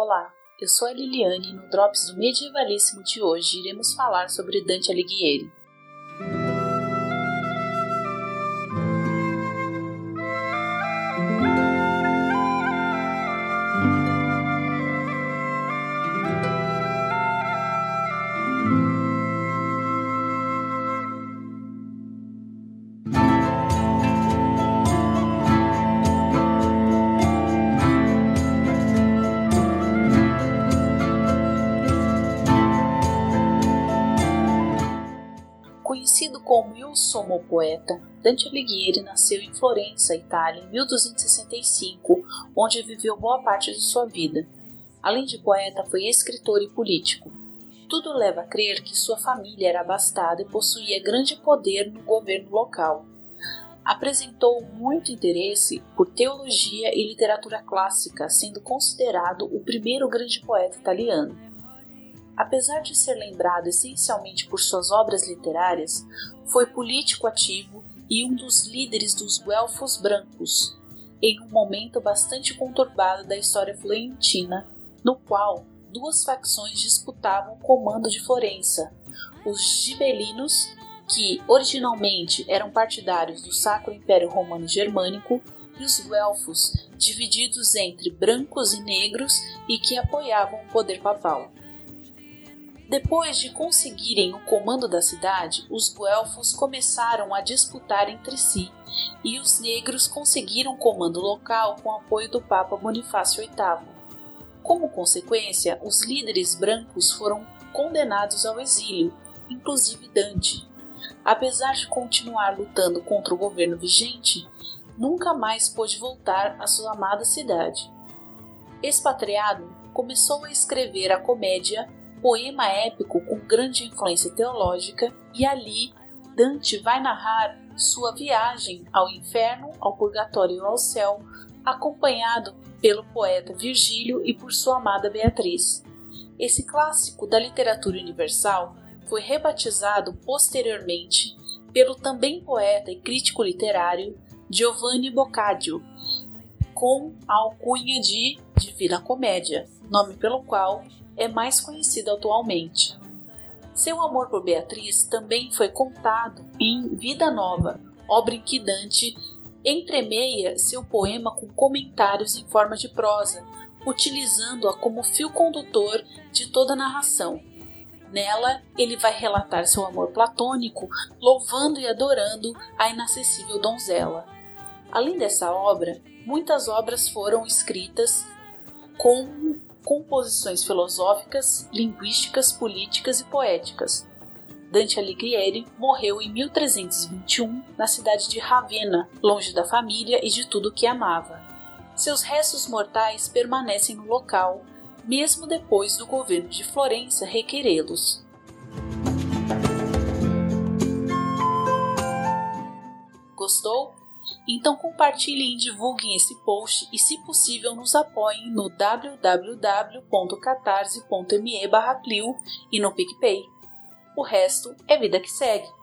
Olá, eu sou a Liliane e no Drops do Medievalíssimo de hoje iremos falar sobre Dante Alighieri. Conhecido como Il Sommo Poeta, Dante Alighieri nasceu em Florença, Itália, em 1265, onde viveu boa parte de sua vida. Além de poeta, foi escritor e político. Tudo leva a crer que sua família era abastada e possuía grande poder no governo local. Apresentou muito interesse por teologia e literatura clássica, sendo considerado o primeiro grande poeta italiano. Apesar de ser lembrado essencialmente por suas obras literárias, foi político ativo e um dos líderes dos Guelfos Brancos, em um momento bastante conturbado da história florentina, no qual duas facções disputavam o comando de Florença: os gibelinos, que originalmente eram partidários do Sacro Império Romano Germânico, e os guelfos, divididos entre brancos e negros e que apoiavam o poder papal. Depois de conseguirem o comando da cidade, os guelfos começaram a disputar entre si, e os negros conseguiram comando local com apoio do Papa Bonifácio VIII. Como consequência, os líderes brancos foram condenados ao exílio, inclusive Dante. Apesar de continuar lutando contra o governo vigente, nunca mais pôde voltar à sua amada cidade. Expatriado, começou a escrever a comédia poema épico com grande influência teológica, e ali Dante vai narrar sua viagem ao inferno, ao purgatório e ao céu, acompanhado pelo poeta Virgílio e por sua amada Beatriz. Esse clássico da literatura universal foi rebatizado posteriormente pelo também poeta e crítico literário Giovanni Boccaccio, com a alcunha de Divina Comédia, nome pelo qual é mais conhecido atualmente. Seu amor por Beatriz também foi contado em Vida Nova, obra em que Dante entremeia seu poema com comentários em forma de prosa, utilizando-a como fio condutor de toda a narração. Nela, ele vai relatar seu amor platônico, louvando e adorando a inacessível donzela. Além dessa obra, muitas obras foram escritas com composições filosóficas, linguísticas, políticas e poéticas. Dante Alighieri morreu em 1321 na cidade de Ravenna, longe da família e de tudo que amava. Seus restos mortais permanecem no local, mesmo depois do governo de Florença requerê-los. Gostou? Então compartilhem e divulguem esse post e, se possível, nos apoiem no www.catarse.me Clio e no PicPay. O resto é vida que segue.